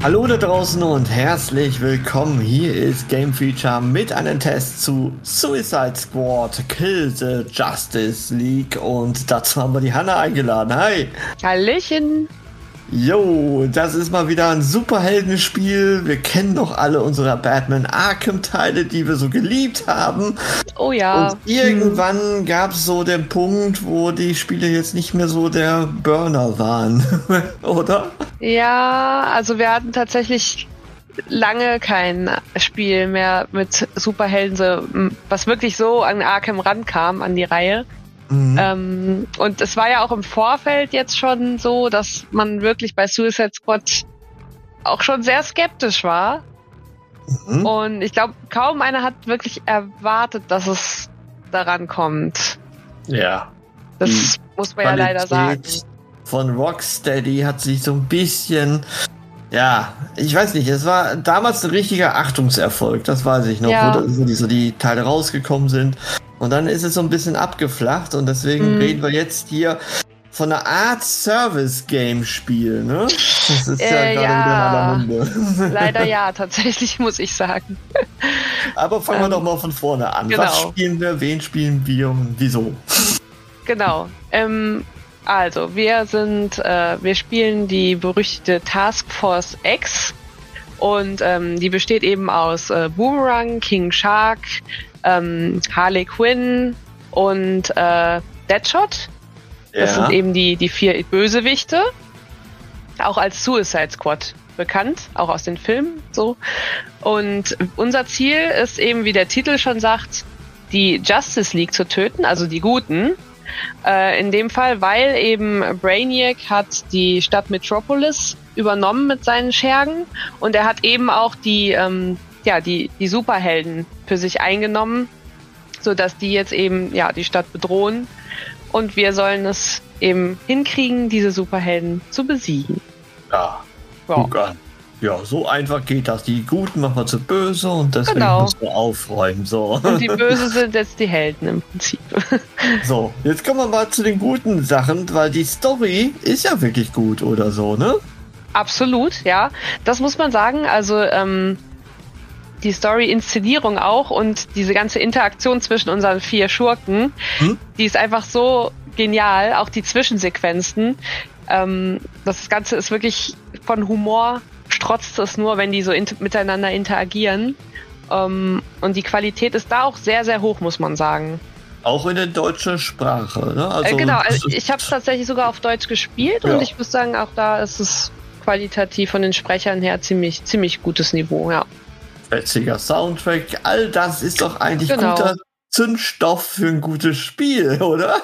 Hallo da draußen und herzlich willkommen. Hier ist Game Feature mit einem Test zu Suicide Squad Kill the Justice League und dazu haben wir die Hanna eingeladen. Hi. Hallöchen. Jo, das ist mal wieder ein Superheldenspiel. Wir kennen doch alle unsere Batman Arkham Teile, die wir so geliebt haben. Oh ja. Und irgendwann hm. gab es so den Punkt, wo die Spiele jetzt nicht mehr so der Burner waren, oder? Ja, also wir hatten tatsächlich lange kein Spiel mehr mit Superhelden, was wirklich so an Arkham rankam, an die Reihe. Mhm. Ähm, und es war ja auch im Vorfeld jetzt schon so, dass man wirklich bei Suicide Squad auch schon sehr skeptisch war. Mhm. Und ich glaube, kaum einer hat wirklich erwartet, dass es daran kommt. Ja. Das Die muss man Qualität ja leider sagen. Von Rocksteady hat sich so ein bisschen ja, ich weiß nicht, es war damals ein richtiger Achtungserfolg, das weiß ich noch, ja. wo, die, so die Teile rausgekommen sind. Und dann ist es so ein bisschen abgeflacht und deswegen mhm. reden wir jetzt hier von einer Art Service-Game-Spiel, ne? Das ist äh, ja gerade ja. wieder in aller Munde. Leider ja, tatsächlich muss ich sagen. Aber fangen wir ähm, doch mal von vorne an. Genau. Was spielen wir, wen spielen wir und wieso? Genau. Ähm, also, wir sind, äh, wir spielen die berüchtigte Task Force X und ähm, die besteht eben aus äh, Boomerang, King Shark, ähm, Harley Quinn und äh, Deadshot. Das ja. sind eben die, die vier Bösewichte. Auch als Suicide Squad bekannt, auch aus den Filmen so. Und unser Ziel ist eben, wie der Titel schon sagt, die Justice League zu töten, also die Guten. Äh, in dem Fall, weil eben Brainiac hat die Stadt Metropolis übernommen mit seinen Schergen und er hat eben auch die ähm, ja, die, die Superhelden für sich eingenommen, sodass die jetzt eben ja, die Stadt bedrohen. Und wir sollen es eben hinkriegen, diese Superhelden zu besiegen. Ja, guck an. Ja, so einfach geht das. Die Guten machen wir zu böse und deswegen genau. müssen wir aufräumen. So. Und die Böse sind jetzt die Helden im Prinzip. So, jetzt kommen wir mal zu den guten Sachen, weil die Story ist ja wirklich gut oder so, ne? Absolut, ja. Das muss man sagen. Also, ähm, die Story-Inszenierung auch und diese ganze Interaktion zwischen unseren vier Schurken, hm? die ist einfach so genial, auch die Zwischensequenzen. Ähm, das Ganze ist wirklich von Humor strotzt es nur, wenn die so inter miteinander interagieren. Ähm, und die Qualität ist da auch sehr, sehr hoch, muss man sagen. Auch in der deutschen Sprache, ne? Also, äh, genau, also ich habe es tatsächlich sogar auf Deutsch gespielt ja. und ich muss sagen, auch da ist es qualitativ von den Sprechern her ziemlich, ziemlich gutes Niveau, ja fetziger Soundtrack, all das ist doch eigentlich genau. guter Zündstoff für ein gutes Spiel, oder?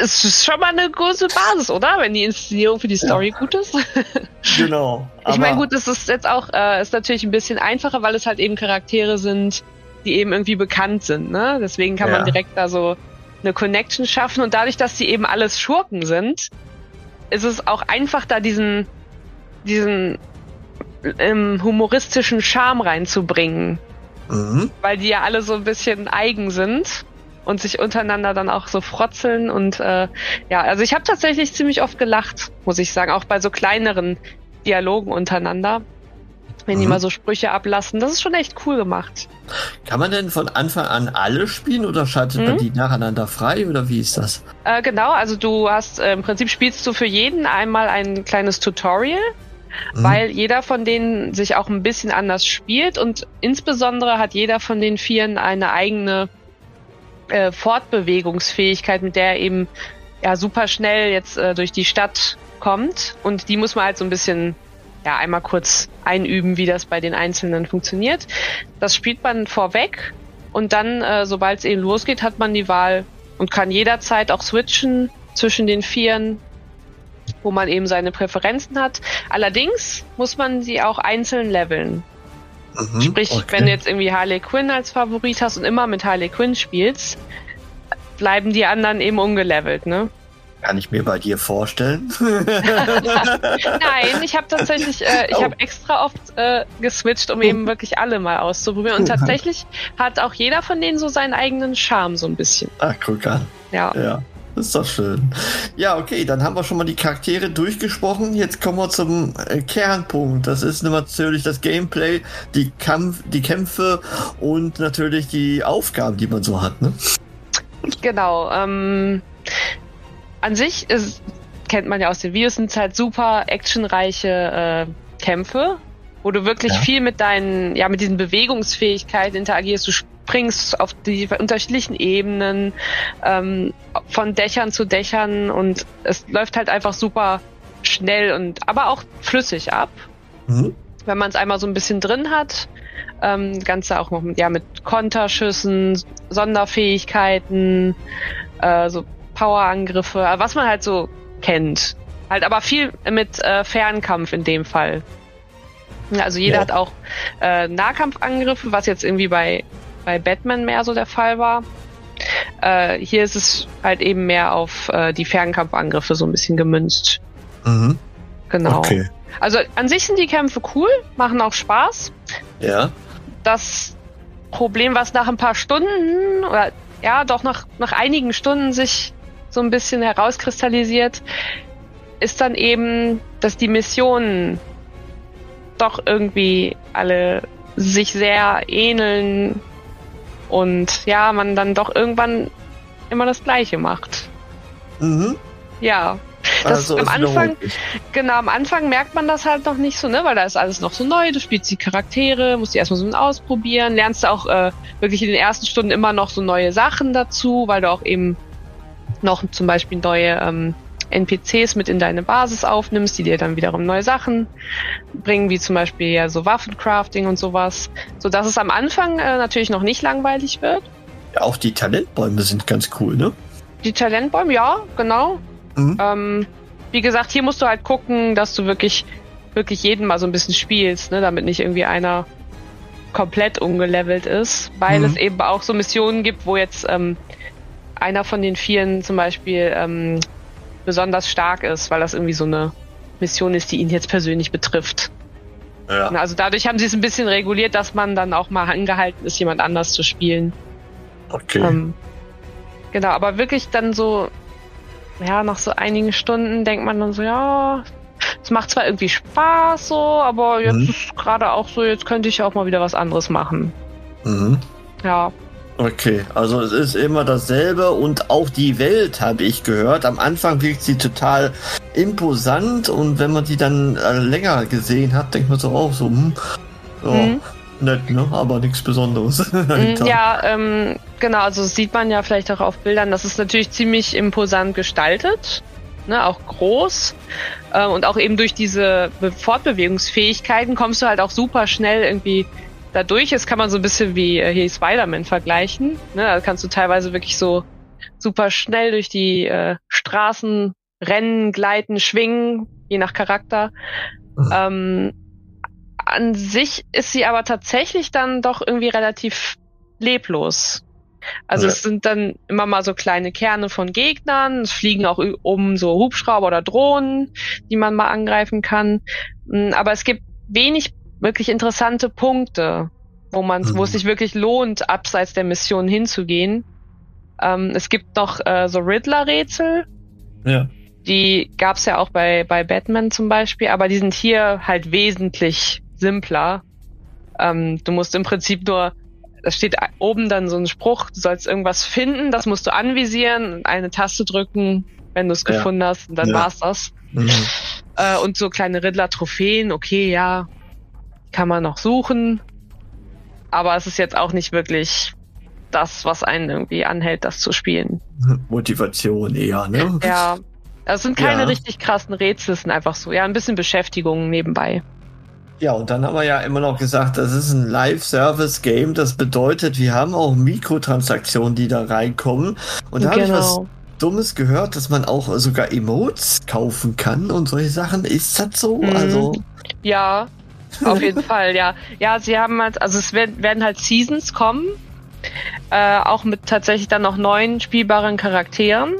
Es ist schon mal eine große Basis, oder? Wenn die Inszenierung für die Story ja. gut ist. genau. ich meine, gut, das ist jetzt auch, äh, ist natürlich ein bisschen einfacher, weil es halt eben Charaktere sind, die eben irgendwie bekannt sind, ne? Deswegen kann ja. man direkt da so eine Connection schaffen und dadurch, dass sie eben alles Schurken sind, ist es auch einfach da diesen, diesen ähm, humoristischen Charme reinzubringen. Mhm. Weil die ja alle so ein bisschen eigen sind und sich untereinander dann auch so frotzeln und äh, ja, also ich habe tatsächlich ziemlich oft gelacht, muss ich sagen, auch bei so kleineren Dialogen untereinander, wenn mhm. die mal so Sprüche ablassen. Das ist schon echt cool gemacht. Kann man denn von Anfang an alle spielen oder schaltet mhm. man die nacheinander frei oder wie ist das? Äh, genau, also du hast äh, im Prinzip spielst du für jeden einmal ein kleines Tutorial mhm. weil jeder von denen sich auch ein bisschen anders spielt und insbesondere hat jeder von den Vieren eine eigene äh, Fortbewegungsfähigkeit, mit der er eben ja super schnell jetzt äh, durch die Stadt kommt und die muss man halt so ein bisschen ja einmal kurz einüben, wie das bei den Einzelnen funktioniert. Das spielt man vorweg und dann, äh, sobald es eben losgeht, hat man die Wahl und kann jederzeit auch switchen zwischen den Vieren wo man eben seine Präferenzen hat. Allerdings muss man sie auch einzeln leveln. Mhm, Sprich, okay. wenn du jetzt irgendwie Harley Quinn als Favorit hast und immer mit Harley Quinn spielst, bleiben die anderen eben ungelevelt, ne? Kann ich mir bei dir vorstellen? Nein, ich habe tatsächlich, äh, ich oh. habe extra oft äh, geswitcht, um eben wirklich alle mal auszuprobieren. Und tatsächlich hat auch jeder von denen so seinen eigenen Charme so ein bisschen. Ach, guck an. Ja. ja. Ist doch schön. Ja, okay, dann haben wir schon mal die Charaktere durchgesprochen. Jetzt kommen wir zum äh, Kernpunkt. Das ist natürlich das Gameplay, die, Kampf, die Kämpfe und natürlich die Aufgaben, die man so hat. Ne? Genau. Ähm, an sich ist, kennt man ja aus den Videos, sind halt super actionreiche äh, Kämpfe, wo du wirklich ja. viel mit deinen, ja, mit diesen Bewegungsfähigkeiten interagierst. Du springst auf die unterschiedlichen Ebenen, ähm, von Dächern zu Dächern und es läuft halt einfach super schnell und aber auch flüssig ab. Mhm. Wenn man es einmal so ein bisschen drin hat. Ähm, Ganze auch noch mit, ja, mit Konterschüssen, Sonderfähigkeiten, äh, so Powerangriffe, was man halt so kennt. Halt aber viel mit äh, Fernkampf in dem Fall. Also jeder ja. hat auch äh, Nahkampfangriffe, was jetzt irgendwie bei bei Batman mehr so der Fall war. Äh, hier ist es halt eben mehr auf äh, die Fernkampfangriffe so ein bisschen gemünzt. Mhm. Genau. Okay. Also an sich sind die Kämpfe cool, machen auch Spaß. Ja. Das Problem, was nach ein paar Stunden oder ja, doch nach, nach einigen Stunden sich so ein bisschen herauskristallisiert, ist dann eben, dass die Missionen doch irgendwie alle sich sehr ähneln und ja, man dann doch irgendwann immer das Gleiche macht. Mhm. Ja. Das also am Anfang, genau, am Anfang merkt man das halt noch nicht so, ne, weil da ist alles noch so neu, du spielst die Charaktere, musst die erstmal so ausprobieren, lernst auch äh, wirklich in den ersten Stunden immer noch so neue Sachen dazu, weil du auch eben noch zum Beispiel neue ähm, NPCs mit in deine Basis aufnimmst, die dir dann wiederum neue Sachen bringen, wie zum Beispiel ja so Waffencrafting und sowas, so dass es am Anfang äh, natürlich noch nicht langweilig wird. Ja, auch die Talentbäume sind ganz cool, ne? Die Talentbäume, ja, genau. Mhm. Ähm, wie gesagt, hier musst du halt gucken, dass du wirklich, wirklich jeden mal so ein bisschen spielst, ne, damit nicht irgendwie einer komplett ungelevelt ist, weil mhm. es eben auch so Missionen gibt, wo jetzt ähm, einer von den Vieren zum Beispiel ähm, besonders stark ist, weil das irgendwie so eine Mission ist, die ihn jetzt persönlich betrifft. Ja. Also dadurch haben sie es ein bisschen reguliert, dass man dann auch mal angehalten ist, jemand anders zu spielen. Okay. Ähm, genau, aber wirklich dann so, ja, nach so einigen Stunden denkt man dann so, ja, es macht zwar irgendwie Spaß so, aber jetzt mhm. ist gerade auch so, jetzt könnte ich auch mal wieder was anderes machen. Mhm. Ja. Okay, also es ist immer dasselbe und auch die Welt habe ich gehört. Am Anfang wirkt sie total imposant und wenn man die dann äh, länger gesehen hat, denkt man so auch so, hm, oh, mhm. nett, ne? Aber nichts Besonderes. Mhm, ja, ähm, genau, also sieht man ja vielleicht auch auf Bildern, das ist natürlich ziemlich imposant gestaltet. Ne, auch groß. Äh, und auch eben durch diese Fortbewegungsfähigkeiten kommst du halt auch super schnell irgendwie dadurch ist, kann man so ein bisschen wie äh, hier Spider-Man vergleichen. Ne? Da kannst du teilweise wirklich so super schnell durch die äh, Straßen rennen, gleiten, schwingen, je nach Charakter. Mhm. Ähm, an sich ist sie aber tatsächlich dann doch irgendwie relativ leblos. Also ja. es sind dann immer mal so kleine Kerne von Gegnern, es fliegen auch um so Hubschrauber oder Drohnen, die man mal angreifen kann. Mm, aber es gibt wenig wirklich interessante Punkte, wo man mhm. wo es sich wirklich lohnt, abseits der Mission hinzugehen. Ähm, es gibt noch äh, so Riddler-Rätsel. Ja. Die gab's ja auch bei, bei Batman zum Beispiel, aber die sind hier halt wesentlich simpler. Ähm, du musst im Prinzip nur, da steht oben dann so ein Spruch, du sollst irgendwas finden, das musst du anvisieren, eine Taste drücken, wenn du es ja. gefunden hast, und dann ja. war's das. Mhm. Äh, und so kleine Riddler-Trophäen, okay, ja, kann man noch suchen. Aber es ist jetzt auch nicht wirklich das, was einen irgendwie anhält, das zu spielen. Motivation eher, ne? Ja. Es sind keine ja. richtig krassen Rätsel, es sind einfach so, ja, ein bisschen Beschäftigung nebenbei. Ja, und dann haben wir ja immer noch gesagt, das ist ein Live-Service-Game. Das bedeutet, wir haben auch Mikrotransaktionen, die da reinkommen. Und da genau. habe ich was Dummes gehört, dass man auch sogar Emotes kaufen kann und solche Sachen. Ist das so? Mhm. Also. Ja, auf jeden Fall, ja. Ja, sie haben halt, also es werden, werden halt Seasons kommen. Äh, auch mit tatsächlich dann noch neuen spielbaren Charakteren.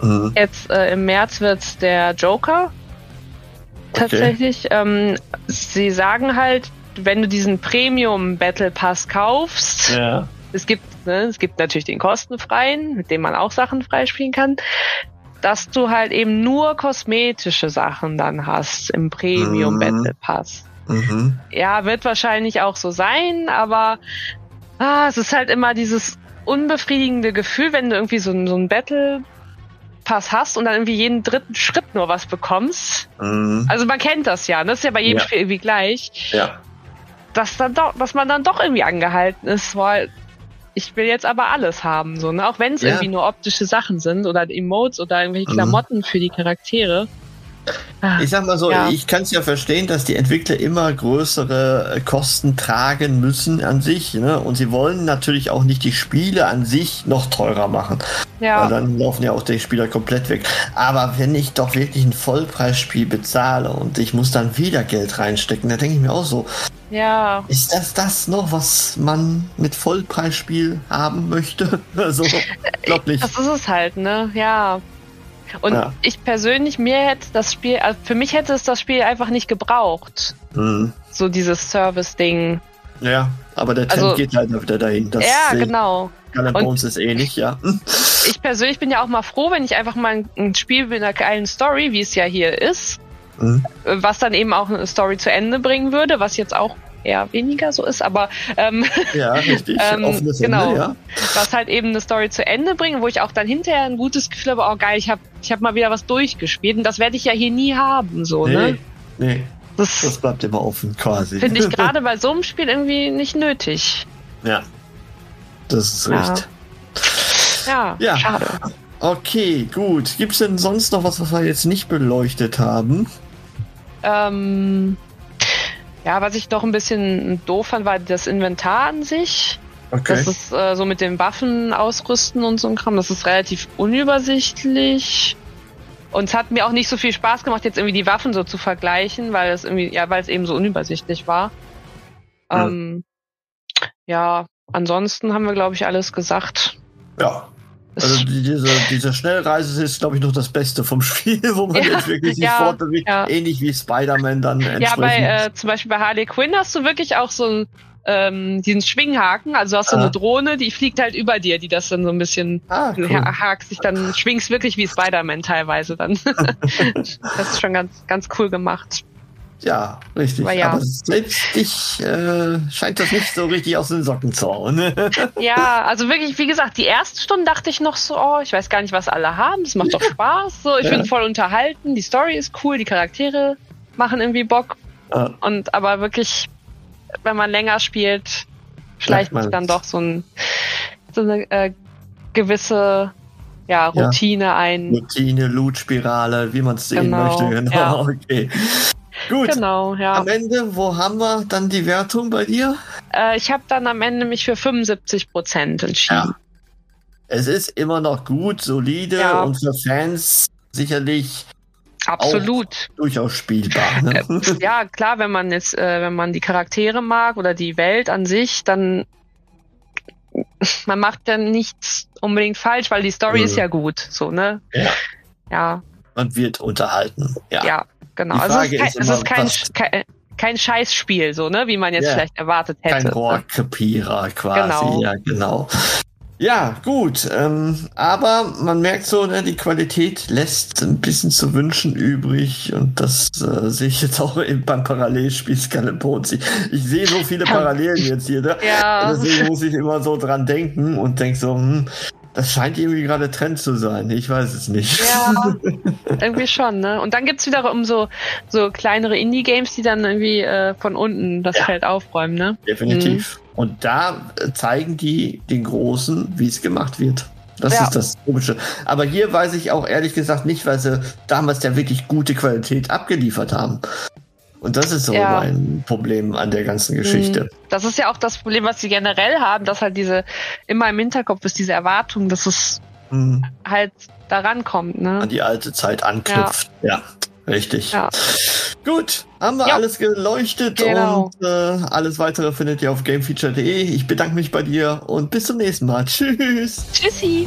Mhm. Jetzt äh, im März wird's der Joker. Tatsächlich. Ähm, sie sagen halt, wenn du diesen Premium Battle Pass kaufst, Ja. es gibt, ne, es gibt natürlich den kostenfreien, mit dem man auch Sachen freispielen kann, dass du halt eben nur kosmetische Sachen dann hast im Premium Mhm. Battle Pass. Mhm. Ja, wird wahrscheinlich auch so sein, aber ah, es ist halt immer dieses unbefriedigende Gefühl, wenn du irgendwie so, so ein Battle Pass hast und dann irgendwie jeden dritten Schritt nur was bekommst. Mhm. Also man kennt das ja, ne? das ist ja bei jedem Ja. Spiel irgendwie gleich, Ja. dass dann doch, dass man dann doch irgendwie angehalten ist, weil ich will jetzt aber alles haben, so, ne? Auch wenn es Ja. irgendwie nur optische Sachen sind oder Emotes oder irgendwelche Mhm. Klamotten für die Charaktere. Ah, Ich sag mal so, Ja. ich kann es ja verstehen, dass die Entwickler immer größere äh, Kosten tragen müssen an sich. Ne? Und sie wollen natürlich auch nicht die Spiele an sich noch teurer machen. Weil ja, dann laufen ja auch die Spieler komplett weg. Aber wenn ich doch wirklich ein Vollpreisspiel bezahle und ich muss dann wieder Geld reinstecken, dann denke ich mir auch so, ja, ist das das noch, was man mit Vollpreisspiel haben möchte? Also, glaub nicht. das ist es halt, ne? Ja. Und Ja. ich persönlich, mir hätte das Spiel, also für mich hätte es das Spiel einfach nicht gebraucht. Hm. So dieses Service-Ding. Ja, aber der Trend Also- geht halt wieder dahin. Das ja, genau. Skull Bones ist ähnlich, ja. Ich persönlich bin ja auch mal froh, wenn ich einfach mal ein, Spiel mit einer geilen Story, wie es ja hier ist, Mhm. was dann eben auch eine Story zu Ende bringen würde, was jetzt auch eher weniger so ist, aber ähm, Ja, richtig. Ähm, Offenes genau. Ende, ja. was halt eben eine Story zu Ende bringen, wo ich auch dann hinterher ein gutes Gefühl habe, oh geil, ich habe ich hab mal wieder was durchgespielt und das werde ich ja hier nie haben, so, Nee, ne? nee, Das, das bleibt immer offen quasi. finde ich gerade bei so einem Spiel irgendwie nicht nötig. Ja, das ist Ja. recht. Ja, Ja. schade. Okay, gut. Gibt's denn sonst noch was, was wir jetzt nicht beleuchtet haben? Ähm, ja, was ich doch ein bisschen doof fand, war das Inventar an sich. Okay. Das ist äh, so mit den Waffen ausrüsten und so ein Kram. Das ist relativ unübersichtlich. Und es hat mir auch nicht so viel Spaß gemacht, jetzt irgendwie die Waffen so zu vergleichen, weil es irgendwie, ja, weil es eben so unübersichtlich war. Ja. Ähm, ja, ansonsten haben wir, glaube ich, alles gesagt. ja. Also die, diese, diese Schnellreise ist, glaube ich, noch das Beste vom Spiel, wo man Ja, jetzt wirklich sich ja, fortbewegt. ja. Ähnlich wie Spider-Man dann ja, entsprechend. bei äh, zum Beispiel bei Harley Quinn hast du wirklich auch so einen, ähm, diesen Schwinghaken. Also du hast so Ah. eine Drohne, die fliegt halt über dir, die das dann so ein bisschen ah, cool. ja, hakst dich dann, schwingst wirklich wie Spider-Man teilweise dann. das ist schon ganz, ganz cool gemacht. Ja, richtig. Aber ja. Aber selbst dich äh, scheint das nicht so richtig aus den Socken zu hauen. Ja, also wirklich, wie gesagt, die erste Stunde dachte ich noch so, oh, ich weiß gar nicht, was alle haben. Das macht doch Spaß. So, ich Ja. bin voll unterhalten. Die Story ist cool, die Charaktere machen irgendwie Bock. Ah, Und aber wirklich, wenn man länger spielt, schleicht sich dann es. doch so, ein, so eine äh, gewisse ja, Ja. Routine ein. Routine, Loot-Spirale, wie man es sehen Genau, möchte. Genau, ja. okay. Gut. Genau, ja. Am Ende, wo haben wir dann die Wertung bei dir? Äh, ich habe dann am Ende mich für 75 Prozent entschieden. Es ist immer noch gut, solide Ja. und für Fans sicherlich Absolut. durchaus spielbar. Ne? Äh, ja, klar, wenn man jetzt, äh, wenn man die Charaktere mag oder die Welt an sich, dann man macht ja nichts unbedingt falsch, weil die Story Mhm. ist ja gut, so ne? Ja. Ja, Man wird unterhalten. Ja. ja, genau. Also es ist kein, ist es ist kein, kein, kein Scheißspiel, so ne, wie man jetzt Ja. vielleicht erwartet hätte. Kein Rohrkrepierer quasi. Genau. Ja, genau. Ja, gut. Ähm, aber man merkt so, ne, die Qualität lässt ein bisschen zu wünschen übrig. Und das äh, sehe ich jetzt auch eben beim Parallelspiel Bones. Ich, sehe so viele Parallelen jetzt hier. Ne? Ja, Deswegen muss ich immer so dran denken und denk so, hm, das scheint irgendwie gerade Trend zu sein. Ich weiß es nicht. ja, irgendwie schon, ne? Und dann gibt's wiederum so, so kleinere Indie-Games, die dann irgendwie äh, von unten das Ja. Feld aufräumen, ne? Definitiv. Und da äh, zeigen die den Großen, wie es gemacht wird. Das Ja. ist das Komische. Aber hier weiß ich auch ehrlich gesagt nicht, weil sie damals ja wirklich gute Qualität abgeliefert haben. Und das ist so Ja. mein Problem an der ganzen Geschichte. Mhm. Das ist ja auch das Problem, was sie generell haben, dass halt diese immer im Hinterkopf ist, diese Erwartung, dass es Mhm. halt da rankommt, ne? An die alte Zeit anknüpft. Ja, ja richtig. Ja. Gut, haben wir ja. alles geleuchtet genau. und äh, alles weitere findet ihr auf gamefeature.de. Ich bedanke mich bei dir und bis zum nächsten Mal. Tschüss. Tschüssi.